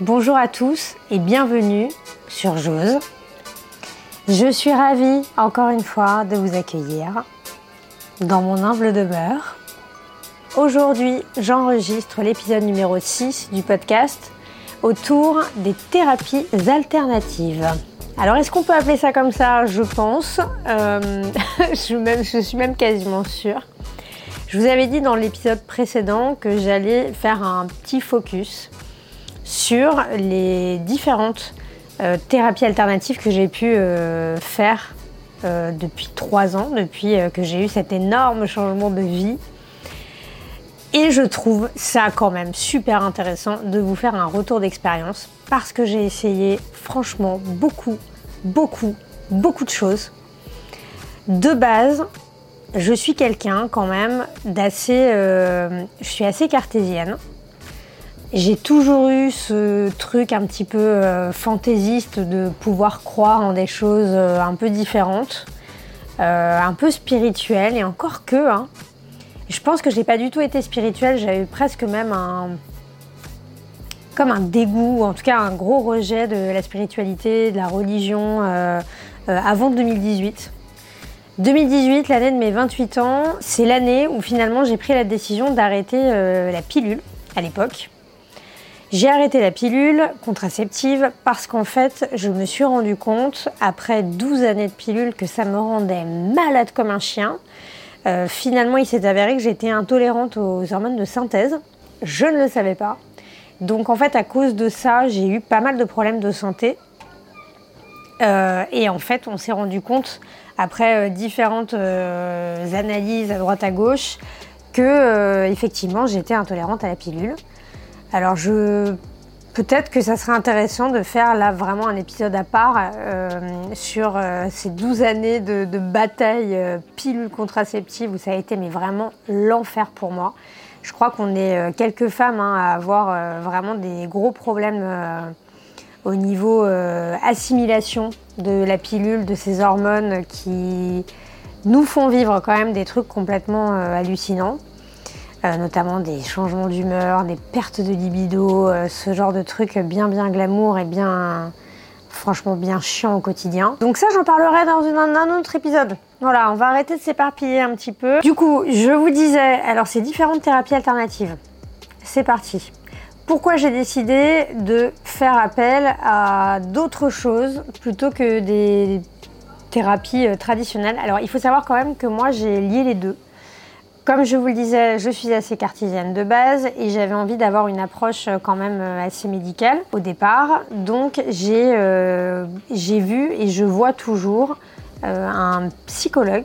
Bonjour à tous et bienvenue sur Jose. Je suis ravie encore une fois de vous accueillir dans mon humble demeure. Aujourd'hui, j'enregistre l'épisode numéro 6 du podcast autour des thérapies alternatives. Alors, est-ce qu'on peut appeler ça comme ça? Je pense. Euh, je, je suis même quasiment sûre. Je vous avais dit dans l'épisode précédent que j'allais faire un petit focus sur les différentes euh, thérapies alternatives que j'ai pu euh, faire euh, depuis trois ans, depuis que j'ai eu cet énorme changement de vie. Et je trouve ça quand même super intéressant de vous faire un retour d'expérience parce que j'ai essayé franchement beaucoup, beaucoup, beaucoup de choses. De base, je suis quelqu'un quand même d'assez... je suis assez cartésienne. J'ai toujours eu ce truc un petit peu euh, fantaisiste de pouvoir croire en des choses euh, un peu différentes, euh, un peu spirituelles, et encore que. Hein. Je pense que je n'ai pas du tout été spirituelle, j'avais presque même un. comme un dégoût, en tout cas un gros rejet de la spiritualité, de la religion avant 2018. 2018, l'année de mes 28 ans, c'est l'année où finalement j'ai pris la décision d'arrêter la pilule à l'époque. J'ai arrêté la pilule contraceptive parce qu'en fait, je me suis rendu compte, après 12 années de pilule, que ça me rendait malade comme un chien. Euh, finalement, il s'est avéré que j'étais intolérante aux hormones de synthèse. Je ne le savais pas. Donc en fait, à cause de ça, j'ai eu pas mal de problèmes de santé. Euh, et en fait, on s'est rendu compte, après euh, différentes analyses à droite à gauche, que effectivement, j'étais intolérante à la pilule. Alors je peut-être que ça serait intéressant de faire là vraiment un épisode à part euh, sur euh, ces 12 années de, bataille euh, pilule contraceptive où ça a été vraiment l'enfer pour moi. Je crois qu'on est quelques femmes hein, à avoir vraiment des gros problèmes au niveau assimilation de la pilule, de ces hormones qui nous font vivre quand même des trucs complètement hallucinants. Euh, notamment des changements d'humeur, des pertes de libido, euh, ce genre de trucs bien bien glamour et bien franchement bien chiant au quotidien. Donc ça j'en parlerai dans un autre épisode. Voilà, on va arrêter de s'éparpiller un petit peu. Du coup, je vous disais, alors c'est différentes thérapies alternatives. C'est parti. Pourquoi j'ai décidé de faire appel à d'autres choses plutôt que des thérapies euh, traditionnelles? Alors il faut savoir quand même que moi j'ai lié les deux. Comme je vous le disais, je suis assez cartésienne de base et j'avais envie d'avoir une approche euh, quand même euh, assez médicale au départ. Donc j'ai euh, vu et je vois toujours un psychologue.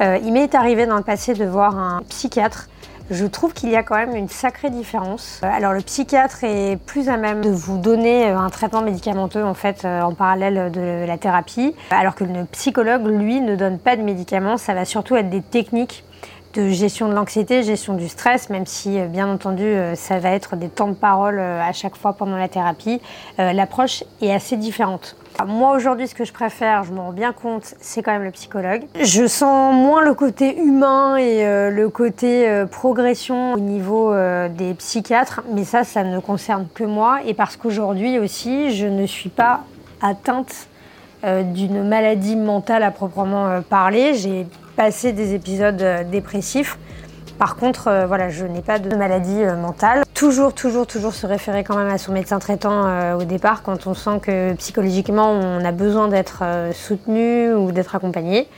il m'est arrivé dans le passé de voir un psychiatre. Je trouve qu'il y a quand même une sacrée différence. Alors le psychiatre est plus à même de vous donner un traitement médicamenteux en fait en parallèle de la thérapie, alors que le psychologue lui ne donne pas de médicaments. Ça va surtout être des techniques de gestion de l'anxiété, gestion du stress, même si euh, bien entendu euh, ça va être des temps de parole euh, à chaque fois pendant la thérapie, l'approche est assez différente. Moi aujourd'hui ce que je préfère, je m'en rends bien compte, c'est quand même le psychologue. Je sens moins le côté humain et le côté progression au niveau des psychiatres, mais ça ça ne concerne que moi et parce qu'aujourd'hui aussi je ne suis pas atteinte d'une maladie mentale à proprement parler. Passer des épisodes euh, dépressifs. Par contre, euh, voilà, je n'ai pas de maladie euh, mentale. Toujours, toujours, toujours se référer quand même à son médecin traitant au départ quand on sent que psychologiquement on a besoin d'être soutenu ou d'être accompagné.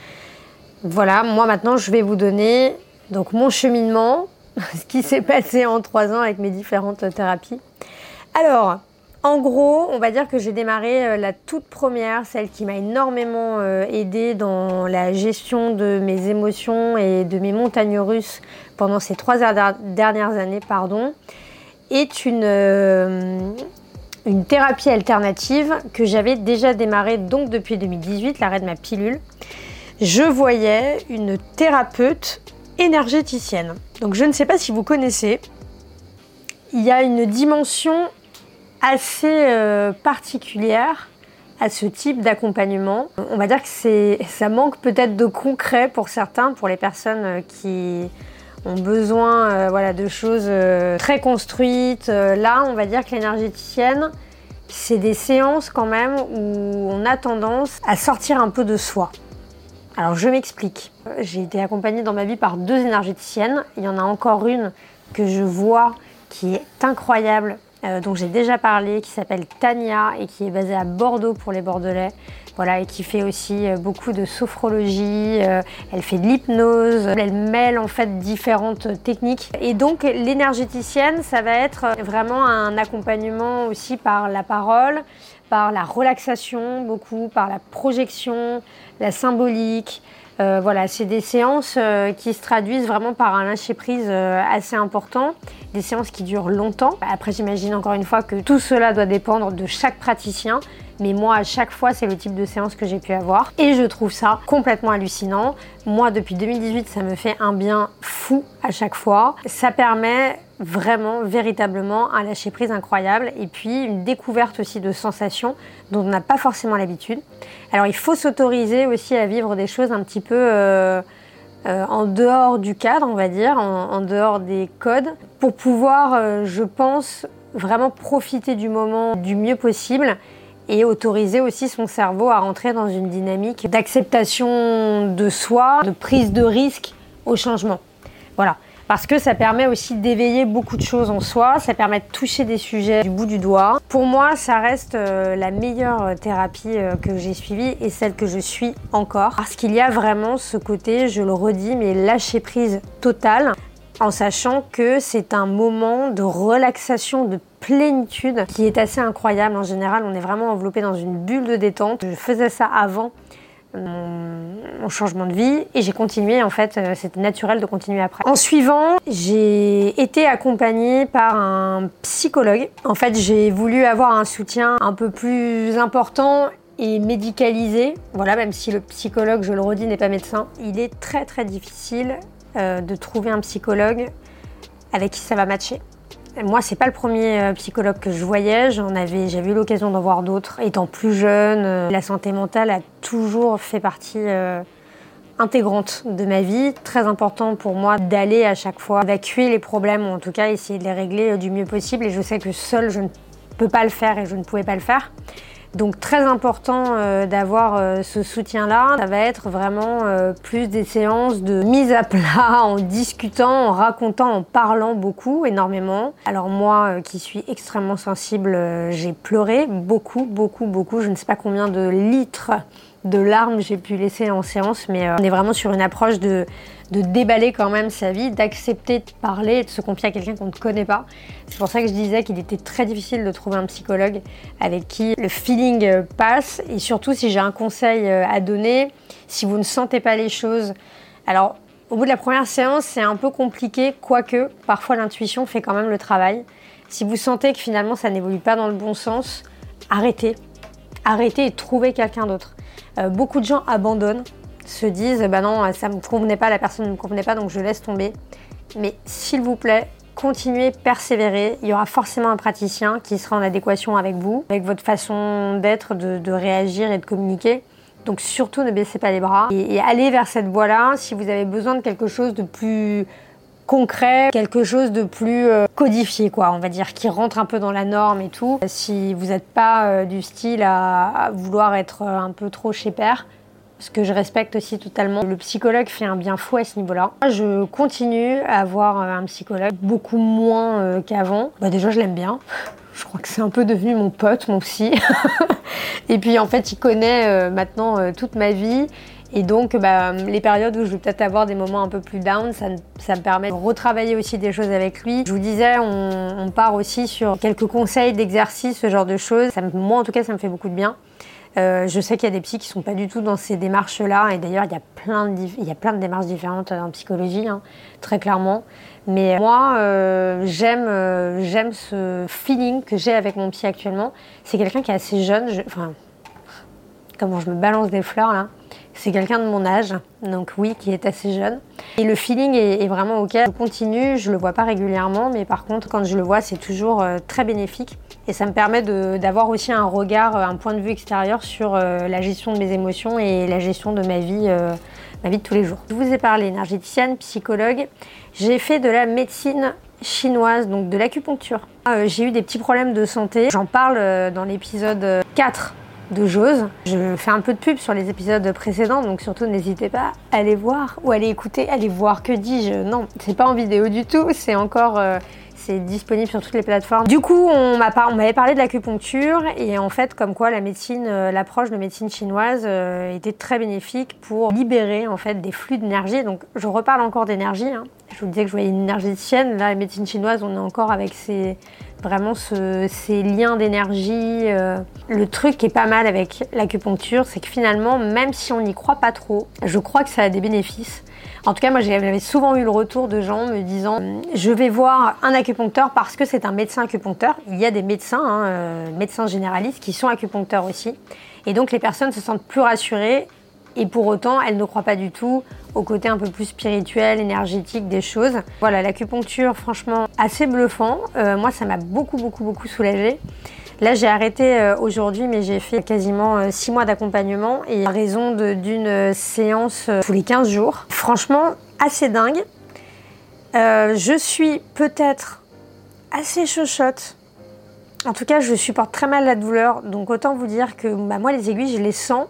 Voilà, moi maintenant je vais vous donner donc mon cheminement, ce qui s'est passé en trois ans avec mes différentes thérapies. Alors, en gros, on va dire que j'ai démarré euh, la toute première, celle qui m'a énormément euh, aidée dans la gestion de mes émotions et de mes montagnes russes pendant ces trois dernières années, pardon, est une, euh, une thérapie alternative que j'avais déjà démarrée donc depuis 2018, l'arrêt de ma pilule. Je voyais une thérapeute énergéticienne. Donc je ne sais pas si vous connaissez. Il y a une dimension assez euh, particulière à ce type d'accompagnement. On va dire que ça manque peut-être de concret pour certains, pour les personnes euh, qui ont besoin voilà, de choses très construites. là, on va dire que l'énergéticienne, c'est des séances quand même où on a tendance à sortir un peu de soi. Alors je m'explique. J'ai été accompagnée dans ma vie par deux énergéticiennes. Il y en a encore une que je vois qui est incroyable, euh, dont j'ai déjà parlé, qui s'appelle Tania et qui est basée à Bordeaux pour les Bordelais. Voilà, et qui fait aussi euh, beaucoup de sophrologie, euh, elle fait de l'hypnose, elle mêle en fait différentes techniques. Et donc l'énergéticienne, ça va être vraiment un accompagnement aussi par la parole, par la relaxation, beaucoup par la projection, la symbolique, euh, voilà, c'est des séances euh, qui se traduisent vraiment par un lâcher-prise euh, assez important, des séances qui durent longtemps. Après, j'imagine encore une fois que tout cela doit dépendre de chaque praticien, mais moi, à chaque fois, c'est le type de séance que j'ai pu avoir. Et je trouve ça complètement hallucinant. Moi, depuis 2018, ça me fait un bien fou à chaque fois. Ça permet vraiment, véritablement un lâcher-prise incroyable et puis une découverte aussi de sensations dont on n'a pas forcément l'habitude. Alors il faut s'autoriser aussi à vivre des choses un petit peu euh, euh, en dehors du cadre, on va dire, en, dehors des codes, pour pouvoir, euh, je pense, vraiment profiter du moment du mieux possible et autoriser aussi son cerveau à rentrer dans une dynamique d'acceptation de soi, de prise de risque au changement. Voilà parce que ça permet aussi d'éveiller beaucoup de choses en soi, ça permet de toucher des sujets du bout du doigt. Pour moi, ça reste euh, la meilleure thérapie euh, que j'ai suivie et celle que je suis encore, parce qu'il y a vraiment ce côté, je le redis, mais lâcher prise totale en sachant que c'est un moment de relaxation, de plénitude qui est assez incroyable. En général, on est vraiment enveloppé dans une bulle de détente. Je faisais ça avant mon, changement de vie et j'ai continué en fait, euh, c'était naturel de continuer après. En suivant, j'ai été accompagnée par un psychologue. En fait, j'ai voulu avoir un soutien un peu plus important et médicalisé. Voilà, même si le psychologue, je le redis, n'est pas médecin, il est très très difficile euh, de trouver un psychologue avec qui ça va matcher. Moi, c'est pas le premier euh, psychologue que je voyais. J'avais eu l'occasion d'en voir d'autres. Étant plus jeune, euh, la santé mentale a toujours fait partie euh, intégrante de ma vie. Très important pour moi d'aller à chaque fois évacuer les problèmes, ou en tout cas essayer de les régler du mieux possible. Et je sais que seul, je ne peux pas le faire et je ne pouvais pas le faire. Donc très important euh, d'avoir euh, ce soutien-là. Ça va être vraiment euh, plus des séances de mise à plat en discutant, en racontant, en parlant beaucoup, énormément. Alors moi qui suis extrêmement sensible, j'ai pleuré beaucoup, beaucoup, beaucoup. Je ne sais pas combien de litres de larmes j'ai pu laisser en séance, mais on est vraiment sur une approche de de déballer quand même sa vie, d'accepter de parler, de se confier à quelqu'un qu'on ne connaît pas. C'est pour ça que je disais qu'il était très difficile de trouver un psychologue avec qui le feeling euh, passe. Et surtout, si j'ai un conseil euh, à donner, si vous ne sentez pas les choses, alors au bout de la première séance, c'est un peu compliqué, quoique parfois l'intuition fait quand même le travail. Si vous sentez que finalement ça n'évolue pas dans le bon sens, arrêtez. Arrêtez et trouvez quelqu'un d'autre. Euh, beaucoup de gens abandonnent se disent bah non, ça me convenait pas, la personne ne me convenait pas, donc je laisse tomber. Mais s'il vous plaît, continuez, persévérez. Il y aura forcément un praticien qui sera en adéquation avec vous, avec votre façon d'être, de, réagir et de communiquer. Donc surtout ne baissez pas les bras et, allez vers cette voie-là si vous avez besoin de quelque chose de plus concret, quelque chose de plus euh, codifié, quoi, on va dire, qui rentre un peu dans la norme et tout. Si vous n'êtes pas euh, du style à, vouloir être euh, un peu trop chez père, ce que je respecte aussi totalement. Le psychologue fait un bien fou à ce niveau-là. Je continue à avoir euh, un psychologue beaucoup moins euh, qu'avant. Bah déjà, je l'aime bien. Je crois que c'est un peu devenu mon pote, mon psy. et puis en fait, il connaît euh, maintenant toute ma vie. Et donc, bah, les périodes où je vais peut-être avoir des moments un peu plus down, ça, me permet de retravailler aussi des choses avec lui. Je vous disais, on, part aussi sur quelques conseils d'exercice, ce genre de choses. moi, en tout cas, ça me fait beaucoup de bien. Euh, je sais qu'il y a des psys qui sont pas du tout dans ces démarches-là, et d'ailleurs il y a plein de, démarches différentes en psychologie, hein, très clairement. Mais moi, euh, j'aime, euh, j'aime ce feeling que j'ai avec mon psy actuellement. C'est quelqu'un qui est assez jeune, enfin, comment je me balance des fleurs là. C'est quelqu'un de mon âge, donc oui, qui est assez jeune. Et le feeling est, vraiment ok. Je continue, je le vois pas régulièrement, mais par contre, quand je le vois, c'est toujours euh, très bénéfique. Et ça me permet d'avoir aussi un regard, un point de vue extérieur sur euh, la gestion de mes émotions et la gestion de ma vie ma vie de tous les jours. Je vous ai parlé énergéticienne, psychologue. J'ai fait de la médecine chinoise, donc de l'acupuncture. Euh, j'ai eu des petits problèmes de santé. J'en parle euh, dans l'épisode 4 de Jose. Je fais un peu de pub sur les épisodes précédents, donc surtout n'hésitez pas à aller voir ou à aller écouter, aller voir. Que dis-je? Non, c'est pas en vidéo du tout, c'est encore euh, c'est disponible sur toutes les plateformes. Du coup, on m'avait parlé de l'acupuncture et en fait, comme quoi la médecine, euh, l'approche de médecine chinoise euh, était très bénéfique pour libérer en fait des flux d'énergie. Donc, je reparle encore d'énergie. Hein. Je vous disais que je voyais une énergéticienne. Là, la médecine chinoise, on est encore avec ces vraiment ces liens d'énergie. Euh. Le truc qui est pas mal avec l'acupuncture, c'est que finalement, même si on n'y croit pas trop, je crois que ça a des bénéfices. En tout cas, moi, j'avais souvent eu le retour de gens me disant Je vais voir un acupuncteur parce que c'est un médecin acupuncteur. Il y a des médecins, hein, euh, médecins généralistes, qui sont acupuncteurs aussi. Et donc, les personnes se sentent plus rassurées. Et pour autant, elles ne croient pas du tout au côté un peu plus spirituel, énergétique des choses. Voilà, l'acupuncture, franchement, assez bluffant. Euh, moi, ça m'a beaucoup, beaucoup, beaucoup soulagée. Là, j'ai arrêté euh, aujourd'hui, mais j'ai fait quasiment 6 euh, mois d'accompagnement et à raison d'une séance tous les 15 jours. Franchement, assez dingue. je suis peut-être assez chochotte. En tout cas, je supporte très mal la douleur, donc autant vous dire que bah, moi, les aiguilles, je les sens.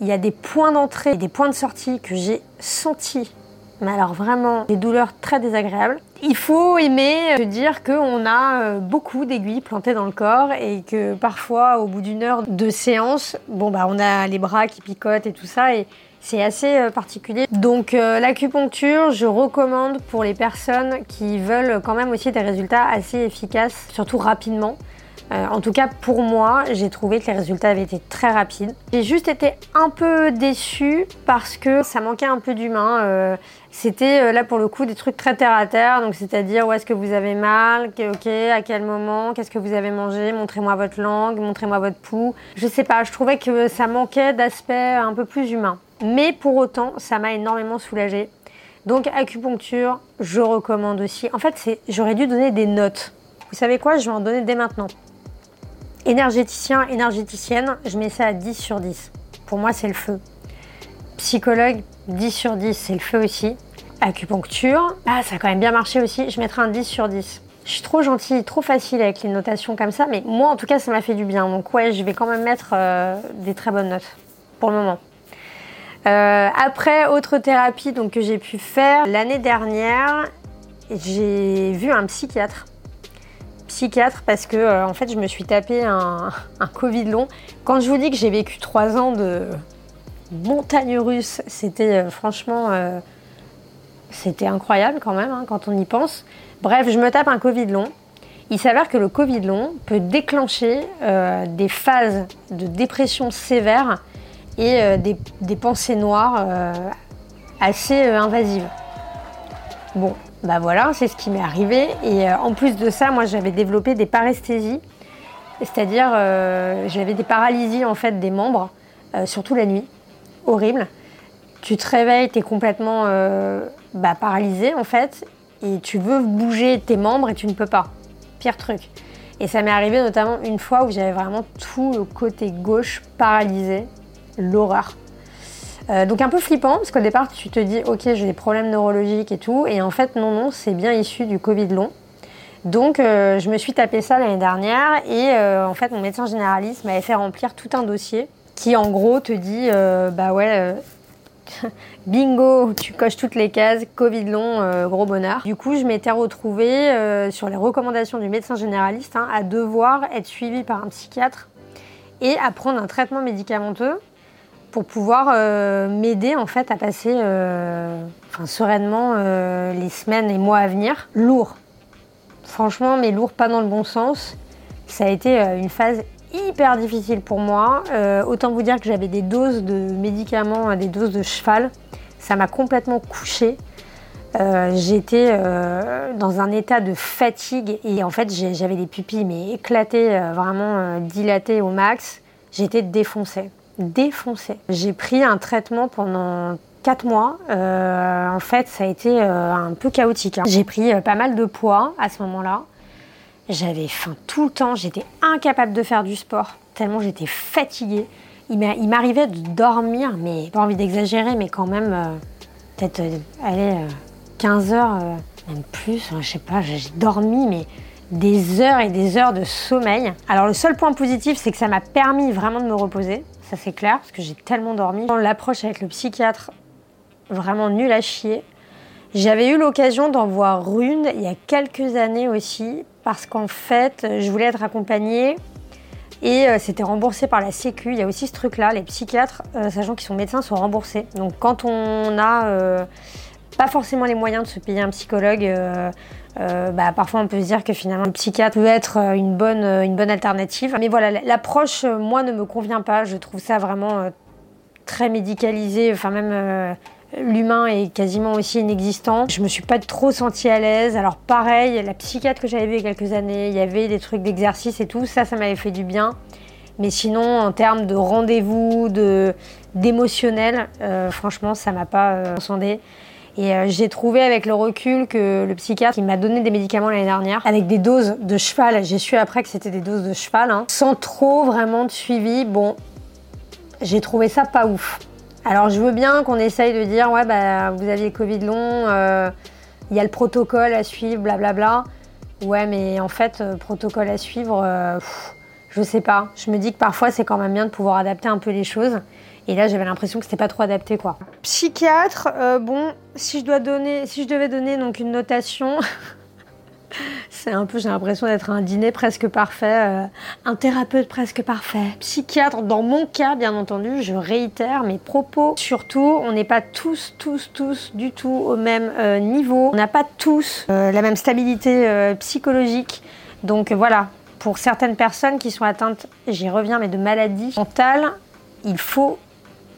Il y a des points d'entrée et des points de sortie que j'ai sentis mais alors vraiment des douleurs très désagréables. Il faut aimer se dire qu'on a euh, beaucoup d'aiguilles plantées dans le corps et que parfois au bout d'une heure de séance, bon bah on a les bras qui picotent et tout ça et c'est assez euh, particulier. Donc euh, l'acupuncture, je recommande pour les personnes qui veulent quand même aussi des résultats assez efficaces, surtout rapidement. Euh, en tout cas, pour moi, j'ai trouvé que les résultats avaient été très rapides. J'ai juste été un peu déçue parce que ça manquait un peu d'humain. Euh, c'était euh, là pour le coup des trucs très terre à terre, donc c'est-à-dire où est-ce que vous avez mal, ok, à quel moment, qu'est-ce que vous avez mangé, montrez-moi votre langue, montrez-moi votre pouls. Je sais pas, je trouvais que ça manquait d'aspect un peu plus humain. Mais pour autant, ça m'a énormément soulagée. Donc acupuncture, je recommande aussi. En fait, j'aurais dû donner des notes. Vous savez quoi? Je vais en donner dès maintenant. Énergéticien, énergéticienne, je mets ça à 10 sur 10. Pour moi, c'est le feu. Psychologue, 10 sur 10, c'est le feu aussi. Acupuncture, ah, ça a quand même bien marché aussi, je mettrai un 10 sur 10. Je suis trop gentille, trop facile avec les notations comme ça, mais moi en tout cas ça m'a fait du bien. Donc ouais, je vais quand même mettre euh, des très bonnes notes pour le moment. Euh, après, autre thérapie donc, que j'ai pu faire l'année dernière, j'ai vu un psychiatre psychiatre parce que euh, en fait je me suis tapé un, Covid long. Quand je vous dis que j'ai vécu trois ans de montagne russe, c'était euh, franchement euh, c'était incroyable quand même hein, quand on y pense. Bref, je me tape un Covid long. Il s'avère que le Covid long peut déclencher des phases de dépression sévère et des, des, pensées noires assez invasives. Bon, bah voilà, c'est ce qui m'est arrivé. Et euh, en plus de ça, moi j'avais développé des paresthésies, c'est-à-dire euh, j'avais des paralysies en fait des membres, euh, surtout la nuit, horrible. Tu te réveilles, tu es complètement bah, paralysé en fait, et tu veux bouger tes membres et tu ne peux pas. Pire truc. Et ça m'est arrivé notamment une fois où j'avais vraiment tout le côté gauche paralysé, l'horreur. Euh, donc un peu flippant parce qu'au départ tu te dis ok j'ai des problèmes neurologiques et tout et en fait non non c'est bien issu du Covid long. Donc euh, je me suis tapé ça l'année dernière et euh, en fait mon médecin généraliste m'avait fait remplir tout un dossier qui en gros te dit bah ouais bingo tu coches toutes les cases Covid long gros bonheur. Du coup je m'étais retrouvée sur les recommandations du médecin généraliste hein, à devoir être suivie par un psychiatre et à prendre un traitement médicamenteux pour pouvoir euh, m'aider en fait à passer euh, sereinement euh, les semaines et mois à venir. Lourd, franchement, mais lourd pas dans le bon sens. Ça a été une phase hyper difficile pour moi. autant vous dire que j'avais des doses de médicaments, des doses de cheval. Ça m'a complètement couchée. J'étais dans un état de fatigue et en fait j'avais des pupilles mais éclatées, vraiment dilatées au max. J'étais défoncée défoncé. J'ai pris un traitement pendant 4 mois. Euh, en fait, ça a été euh, un peu chaotique. Hein. J'ai pris euh, pas mal de poids à ce moment-là. J'avais faim tout le temps. J'étais incapable de faire du sport tellement j'étais fatiguée. il m'arrivait de dormir, mais pas envie d'exagérer, mais quand même, peut-être, euh, allez, 15 heures, même plus, hein, je sais pas, j'ai dormi, mais des heures et des heures de sommeil. Alors le seul point positif, c'est que ça m'a permis vraiment de me reposer, ça c'est clair, parce que j'ai tellement dormi. L'approche avec le psychiatre, vraiment nul à chier. J'avais eu l'occasion d'en voir une il y a quelques années aussi, parce qu'en fait, je voulais être accompagnée et euh, c'était remboursé par la Sécu. Il y a aussi ce truc-là, les psychiatres, euh, sachant qu'ils sont médecins, sont remboursés. Donc quand on a euh, pas forcément les moyens de se payer un psychologue, bah, parfois on peut se dire que finalement le psychiatre peut être une bonne, une bonne alternative. Mais voilà, l'approche, moi, ne me convient pas. Je trouve ça vraiment très médicalisé, enfin même l'humain est quasiment aussi inexistant. Je me suis pas trop sentie à l'aise. Alors pareil, la psychiatre que j'avais vue il y a quelques années, il y avait des trucs d'exercice et tout, ça, ça m'avait fait du bien. Mais sinon, en termes de rendez-vous, de d'émotionnel, euh, franchement, ça m'a pas euh, Et euh, j'ai trouvé avec le recul que le psychiatre qui m'a donné des médicaments l'année dernière, avec des doses de cheval, j'ai su après que c'était des doses de cheval, hein, sans trop vraiment de suivi. Bon, j'ai trouvé ça pas ouf. Alors je veux bien qu'on essaye de dire ouais bah vous aviez Covid long, euh, il y a le protocole à suivre, blablabla. Ouais mais en fait euh, protocole à suivre, je sais pas. Je me dis que parfois c'est quand même bien de pouvoir adapter un peu les choses. Et là j'avais l'impression que c'était pas trop adapté quoi. Psychiatre, bon si je dois donner, si je devais donner donc une notation. C'est un peu, j'ai l'impression d'être un dîner presque parfait, euh, un thérapeute presque parfait, psychiatre. Dans mon cas, bien entendu, je réitère mes propos. Surtout, on n'est pas tous, tous, tous du tout au même euh, niveau. On n'a pas tous euh, la même stabilité psychologique. Donc voilà, pour certaines personnes qui sont atteintes, j'y reviens, mais de maladies mentales, il faut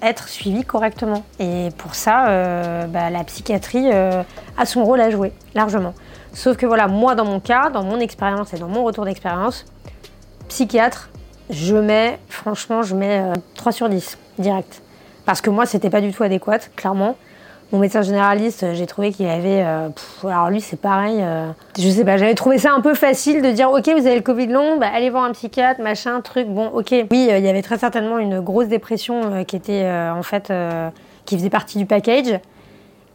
être suivi correctement. Et pour ça, bah, la psychiatrie a son rôle à jouer, largement. Sauf que voilà, moi dans mon cas, dans mon expérience et dans mon retour d'expérience, psychiatre, je mets, franchement, je mets 3 euh, sur 10 direct. Parce que moi, c'était pas du tout adéquat, clairement. Mon médecin généraliste, j'ai trouvé qu'il avait. Euh, alors lui, c'est pareil. Euh, je sais pas, j'avais trouvé ça un peu facile de dire Ok, vous avez le Covid long, bah, allez voir un psychiatre, machin, truc. Bon, ok. Oui, il y avait très certainement une grosse dépression qui était en fait. qui faisait partie du package.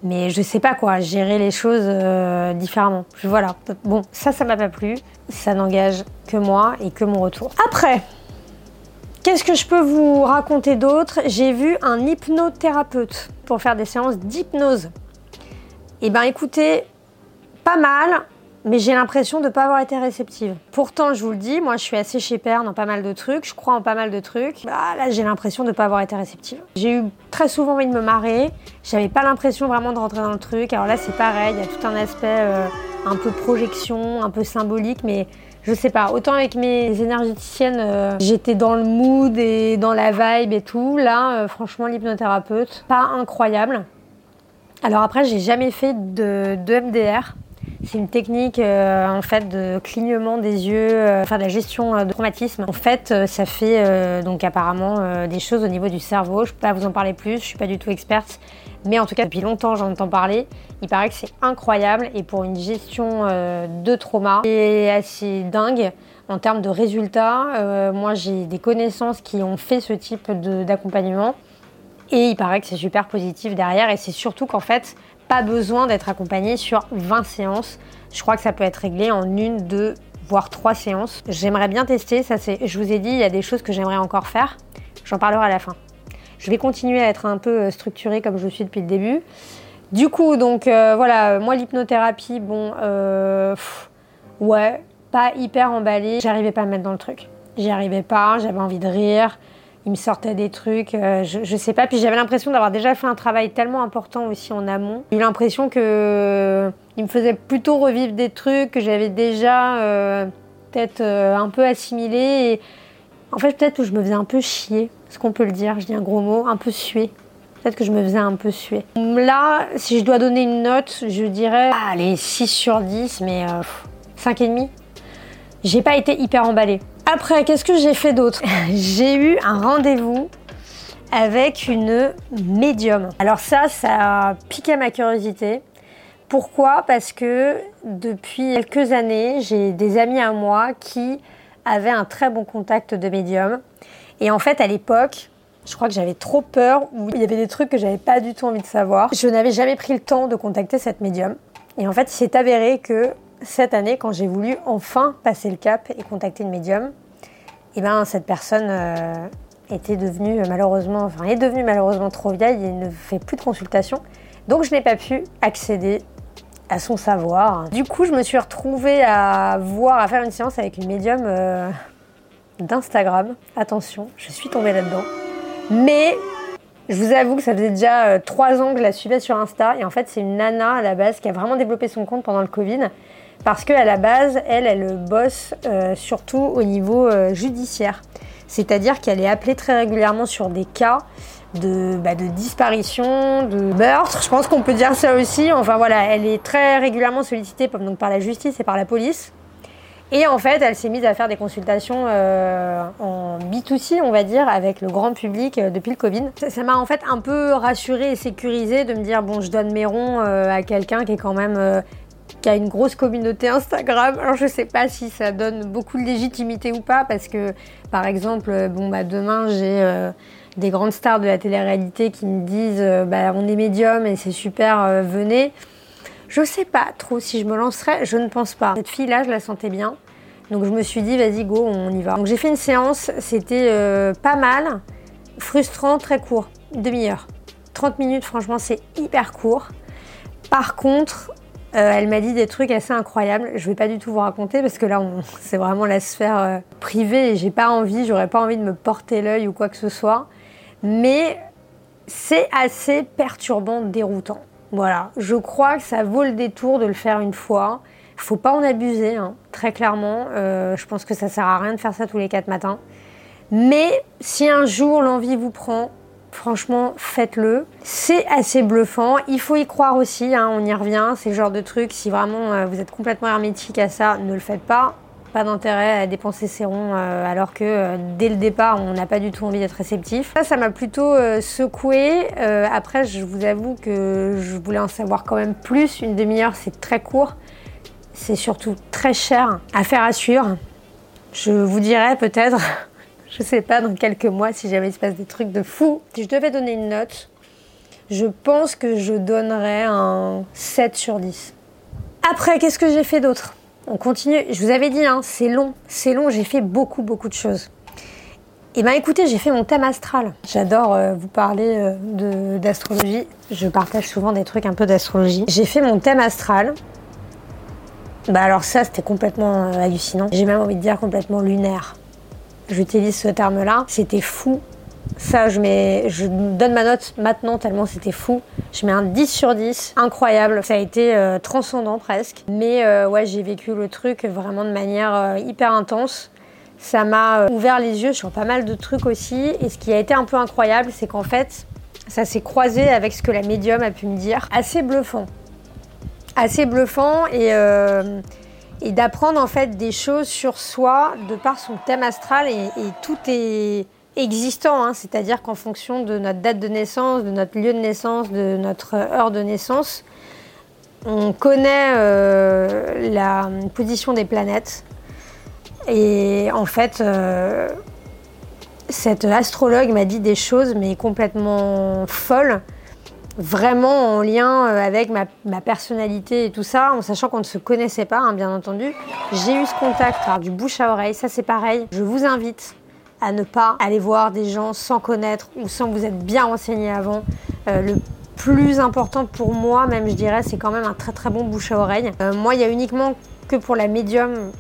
Mais je sais pas quoi, gérer les choses euh, différemment. Voilà. Bon, ça, ça m'a pas plu. Ça n'engage que moi et que mon retour. Après, qu'est-ce que je peux vous raconter d'autre? J'ai vu un hypnothérapeute pour faire des séances d'hypnose. Eh ben écoutez, pas mal mais j'ai l'impression de ne pas avoir été réceptive. Pourtant, je vous le dis, moi je suis assez père dans pas mal de trucs, je crois en pas mal de trucs. Bah, là, j'ai l'impression de ne pas avoir été réceptive. J'ai eu très souvent envie de me marrer, j'avais pas l'impression vraiment de rentrer dans le truc. Alors là, c'est pareil, il y a tout un aspect euh, un peu projection, un peu symbolique, mais je sais pas. Autant avec mes énergéticiennes, euh, j'étais dans le mood et dans la vibe et tout. Là, euh, franchement, l'hypnothérapeute, pas incroyable. Alors après, j'ai jamais fait de, MDR. C'est une technique euh, en fait de clignement des yeux, euh, enfin de la gestion de traumatisme. En fait, ça fait donc apparemment des choses au niveau du cerveau. Je peux pas vous en parler plus, je suis pas du tout experte, mais en tout cas depuis longtemps j'en entends parler. Il paraît que c'est incroyable et pour une gestion de trauma, c'est assez dingue en termes de résultats. moi j'ai des connaissances qui ont fait ce type d'accompagnement et il paraît que c'est super positif derrière et c'est surtout qu'en fait pas besoin d'être accompagné sur 20 séances. Je crois que ça peut être réglé en une, deux, voire trois séances. J'aimerais bien tester, ça c'est, je vous ai dit, il y a des choses que j'aimerais encore faire. J'en parlerai à la fin. Je vais continuer à être un peu euh, structurée comme je suis depuis le début. Du coup, donc euh, voilà, moi l'hypnothérapie, bon, euh, ouais, pas hyper emballée. J'arrivais pas à me mettre dans le truc. J'y arrivais pas, j'avais envie de rire il me sortait des trucs, euh, je, sais pas. Puis j'avais l'impression d'avoir déjà fait un travail tellement important aussi en amont. J'ai eu l'impression que euh, il me faisait plutôt revivre des trucs que j'avais déjà euh, peut-être un peu assimilés. En fait, peut-être que je me faisais un peu chier, ce qu'on peut le dire, je dis un gros mot, un peu suer. Peut-être que je me faisais un peu suer. Là, si je dois donner une note, je dirais, allez, 6 sur 10, mais 5,5. J'ai pas été hyper emballée. Après, qu'est-ce que j'ai fait d'autre? J'ai eu un rendez-vous avec une médium. Alors ça, ça a piqué ma curiosité. Pourquoi? Parce que depuis quelques années, j'ai des amis à moi qui avaient un très bon contact de médium. Et en fait, à l'époque, Je crois que j'avais trop peur ou il y avait des trucs que j'avais pas du tout envie de savoir. Je n'avais jamais pris le temps de contacter cette médium. Et en fait, il s'est avéré que cette année, quand j'ai voulu enfin passer le cap et contacter une médium, eh ben cette personne euh, était devenue malheureusement, enfin est devenue malheureusement trop vieille et ne fait plus de consultation. Donc je n'ai pas pu accéder à son savoir. Du coup, je me suis retrouvée à voir, à faire une séance avec une médium euh, d'Instagram. Attention, je suis tombée là-dedans. Mais je vous avoue que ça faisait déjà euh, trois ans que je la suivais sur Insta. Et en fait, c'est une nana à la base qui a vraiment développé son compte pendant le Covid. Parce qu'à la base, elle, elle bosse euh, surtout au niveau judiciaire. C'est-à-dire qu'elle est appelée très régulièrement sur des cas de, bah, de disparition, de meurtre. Je pense qu'on peut dire ça aussi. Enfin voilà, elle est très régulièrement sollicitée par la justice et par la police. Et en fait, elle s'est mise à faire des consultations euh, en B2C, on va dire, avec le grand public euh, depuis le Covid. Ça m'a en fait un peu rassurée et sécurisée de me dire, bon, je donne mes ronds euh, à quelqu'un qui est quand même... qui a une grosse communauté Instagram. Alors je sais pas si ça donne beaucoup de légitimité ou pas, parce que par exemple, bon bah demain j'ai des grandes stars de la télé-réalité qui me disent bah, on est médium et c'est super, venez. Je sais pas trop si je me lancerais, je ne pense pas. Cette fille-là, je la sentais bien. Donc je me suis dit, vas-y, go, on y va. Donc j'ai fait une séance, c'était euh, pas mal, frustrant, très court, demi-heure. 30 minutes, franchement, c'est hyper court. Par contre, elle m'a dit des trucs assez incroyables. Je vais pas du tout vous raconter parce que là, c'est vraiment la sphère privée et j'ai pas envie, j'aurais pas envie de me porter l'œil ou quoi que ce soit mais c'est assez perturbant, déroutant. Voilà, je crois que ça vaut le détour de le faire une fois. Faut pas en abuser, hein, très clairement. Euh, je pense que ça sert à rien de faire ça tous les quatre matins. Mais si un jour l'envie vous prend, franchement, faites-le. C'est assez bluffant. Il faut y croire aussi, hein, on y revient. C'est le genre de truc, si vraiment euh, vous êtes complètement hermétique à ça, ne le faites pas pas d'intérêt à dépenser ses ronds euh, alors que dès le départ on n'a pas du tout envie d'être réceptif. Ça, ça m'a plutôt secoué. après, je vous avoue que je voulais en savoir quand même plus. Une demi-heure, c'est très court. C'est surtout très cher à faire à suivre. Je vous dirai peut-être, je sais pas, dans quelques mois si jamais il se passe des trucs de fou. Si je devais donner une note, je pense que je donnerais un 7 sur 10. Après, qu'est-ce que j'ai fait d'autre? On continue. Je vous avais dit, hein, c'est long, c'est long. J'ai fait beaucoup, beaucoup de choses. Eh ben écoutez, j'ai fait mon thème astral. J'adore euh, vous parler euh, d'astrologie. Je partage souvent des trucs un peu d'astrologie. J'ai fait mon thème astral. Bah alors ça, c'était complètement euh, hallucinant. J'ai même envie de dire complètement lunaire. J'utilise ce terme-là. C'était fou ça, je, mets, je donne ma note maintenant tellement c'était fou. Je mets un 10 sur 10. Incroyable. Ça a été euh, transcendant presque. Mais euh, ouais, j'ai vécu le truc vraiment de manière hyper intense. Ça m'a ouvert les yeux sur pas mal de trucs aussi. Et ce qui a été un peu incroyable, c'est qu'en fait, ça s'est croisé avec ce que la médium a pu me dire. Assez bluffant. Assez bluffant et, et d'apprendre en fait des choses sur soi de par son thème astral et tout est existant, hein. c'est-à-dire qu'en fonction de notre date de naissance, de notre lieu de naissance, de notre heure de naissance, on connaît euh, la position des planètes. Et en fait, euh, astrologue m'a dit des choses, mais complètement folles, vraiment en lien euh, avec ma, personnalité et tout ça, en sachant qu'on ne se connaissait pas, hein, bien entendu. J'ai eu ce contact, du bouche à oreille, ça c'est pareil. Je vous invite à ne pas aller voir des gens sans connaître ou sans vous être bien renseigné avant. Euh, le plus important pour moi, même je dirais, c'est quand même un très très bon bouche à oreille. Euh, moi, il y a uniquement que pour la médium,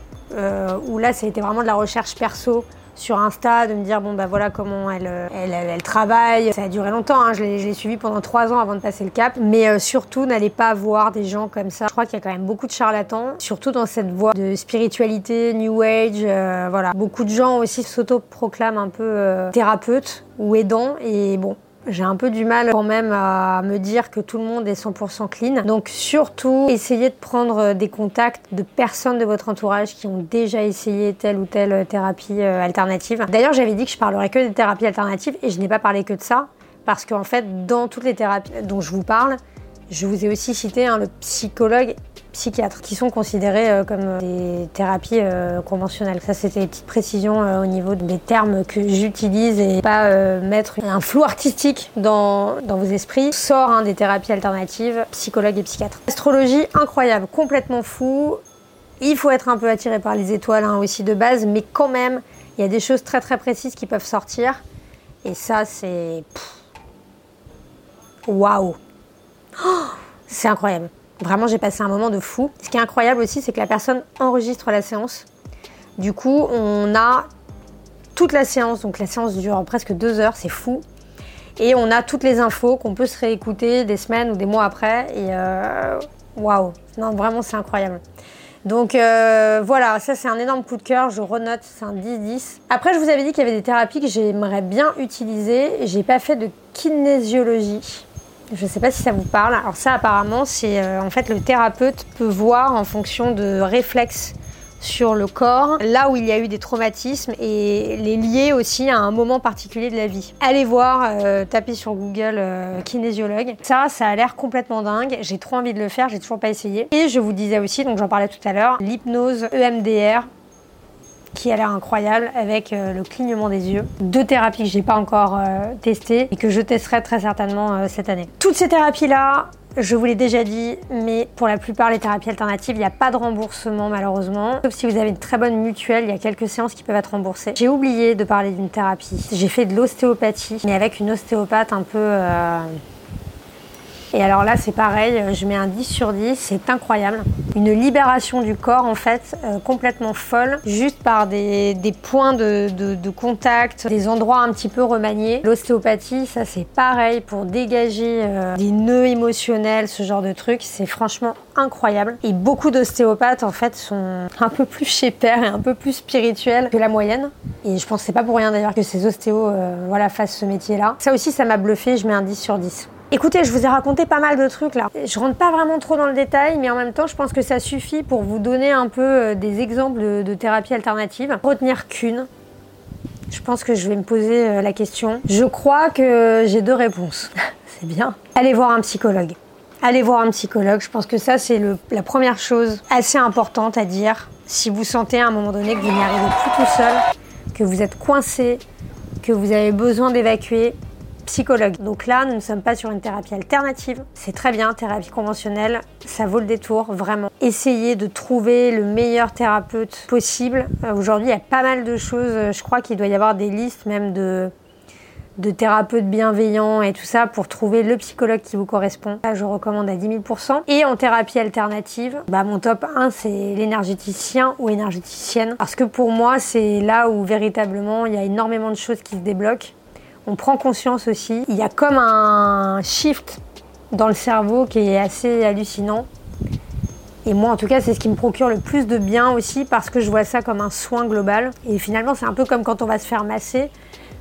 où là, ça a été vraiment de la recherche perso sur Insta, de me dire bon bah voilà comment elle, euh, elle, travaille. Ça a duré longtemps, hein. je l'ai suivi pendant trois ans avant de passer le cap. Mais euh, surtout, n'allez pas voir des gens comme ça. Je crois qu'il y a quand même beaucoup de charlatans, surtout dans cette voie de spiritualité, New Age. Euh, voilà, beaucoup de gens aussi s'auto-proclament un peu thérapeutes ou aidants. Et bon, j'ai un peu du mal quand même à me dire que tout le monde est 100% clean. Donc surtout, essayez de prendre des contacts de personnes de votre entourage qui ont déjà essayé telle ou telle thérapie euh, alternative. D'ailleurs, j'avais dit que je parlerais que des thérapies alternatives et je n'ai pas parlé que de ça parce qu'en fait, dans toutes les thérapies dont je vous parle, je vous ai aussi cité hein, le psychologue psychiatres, qui sont considérées euh, comme des thérapies conventionnelles. Ça, c'était des petites précisions au niveau des termes que j'utilise et pas mettre un flou artistique dans, dans vos esprits. Sort hein, des thérapies alternatives, psychologues et psychiatres. Astrologie incroyable, complètement fou. Il faut être un peu attiré par les étoiles hein, aussi de base, mais quand même, il y a des choses très très précises qui peuvent sortir. Et ça, c'est. Waouh! C'est incroyable. Vraiment, j'ai passé un moment de fou. Ce qui est incroyable aussi, c'est que la personne enregistre la séance. Du coup, on a toute la séance. Donc la séance dure presque deux heures, c'est fou. Et on a toutes les infos qu'on peut se réécouter des semaines ou des mois après. Et euh, waouh! Non, vraiment, c'est incroyable. Donc euh, voilà, ça c'est un énorme coup de cœur, je renote, c'est un 10-10. Après, je vous avais dit qu'il y avait des thérapies que j'aimerais bien utiliser. J'ai pas fait de kinésiologie. Je ne sais pas si ça vous parle. Alors ça apparemment, c'est euh, en fait le thérapeute peut voir en fonction de réflexes sur le corps, là où il y a eu des traumatismes et les lier aussi à un moment particulier de la vie. Allez voir, euh, tapez sur Google euh, kinésiologue. Ça, ça a l'air complètement dingue. J'ai trop envie de le faire, j'ai toujours pas essayé. Et je vous disais aussi, donc j'en parlais tout à l'heure, l'hypnose EMDR qui a l'air incroyable avec euh, le clignement des yeux. Deux thérapies que j'ai pas encore testées et que je testerai très certainement cette année. Toutes ces thérapies là, je vous l'ai déjà dit, mais pour la plupart, les thérapies alternatives, il n'y a pas de remboursement malheureusement. Sauf si vous avez une très bonne mutuelle, il y a quelques séances qui peuvent être remboursées. J'ai oublié de parler d'une thérapie. J'ai fait de l'ostéopathie, mais avec une ostéopathe un peu... Euh, et alors là, c'est pareil, je mets un 10 sur 10, c'est incroyable. Une libération du corps, en fait, euh, complètement folle, juste par des, points de, contact, des endroits un petit peu remaniés. L'ostéopathie, ça c'est pareil, pour dégager euh, des nœuds émotionnels, ce genre de trucs, c'est franchement incroyable. Et beaucoup d'ostéopathes, en fait, sont un peu plus chez père et un peu plus spirituels que la moyenne. Et je pense que c'est pas pour rien d'ailleurs que ces ostéos euh, voilà, fassent ce métier-là. Ça aussi, ça m'a bluffé, je mets un 10 sur 10. Écoutez, je vous ai raconté pas mal de trucs là. Je rentre pas vraiment trop dans le détail, mais en même temps, je pense que ça suffit pour vous donner un peu euh, des exemples de, thérapie alternative. Retenir qu'une. Je pense que je vais me poser euh, la question. Je crois que j'ai deux réponses. c'est bien. Allez voir un psychologue. Allez voir un psychologue. Je pense que ça, c'est la première chose assez importante à dire. Si vous sentez à un moment donné que vous n'y arrivez plus tout seul, que vous êtes coincé, que vous avez besoin d'évacuer, psychologue. Donc là, nous ne sommes pas sur une thérapie alternative. C'est très bien, thérapie conventionnelle, ça vaut le détour, vraiment. Essayez de trouver le meilleur thérapeute possible. Euh, aujourd'hui, il y a pas mal de choses. Euh, je crois qu'il doit y avoir des listes même de, de thérapeutes bienveillants et tout ça pour trouver le psychologue qui vous correspond. Là, je recommande à 10 000% Et en thérapie alternative, bah, mon top 1, c'est l'énergéticien ou énergéticienne. Parce que pour moi, c'est là où véritablement il y a énormément de choses qui se débloquent on prend conscience aussi. Il y a comme un shift dans le cerveau qui est assez hallucinant. Et moi, en tout cas, c'est ce qui me procure le plus de bien aussi parce que je vois ça comme un soin global. Et finalement, c'est un peu comme quand on va se faire masser.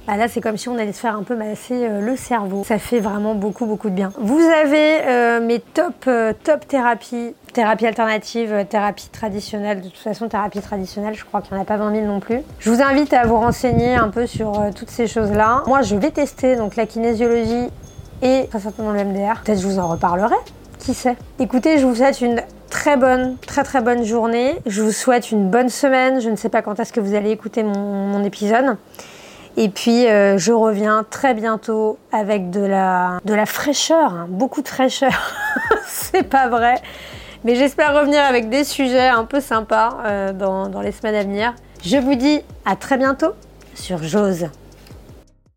Bah là, c'est comme si on allait se faire un peu masser euh, le cerveau. Ça fait vraiment beaucoup, beaucoup de bien. Vous avez euh, mes top, euh, top thérapies, thérapie alternative, thérapie traditionnelle. De toute façon, thérapie traditionnelle, je crois qu'il n'y en a pas 20 000 non plus. Je vous invite à vous renseigner un peu sur toutes ces choses-là. Moi, je vais tester donc la kinésiologie et très certainement le MDR. Peut-être je vous en reparlerai. Qui sait? Écoutez, je vous souhaite une très bonne, très très bonne journée. Je vous souhaite une bonne semaine. Je ne sais pas quand est-ce que vous allez écouter mon, mon épisode. Et puis euh, je reviens très bientôt avec de la, fraîcheur, hein, beaucoup de fraîcheur. c'est pas vrai. Mais j'espère revenir avec des sujets un peu sympas euh, dans, dans les semaines à venir. Je vous dis à très bientôt sur J'ose.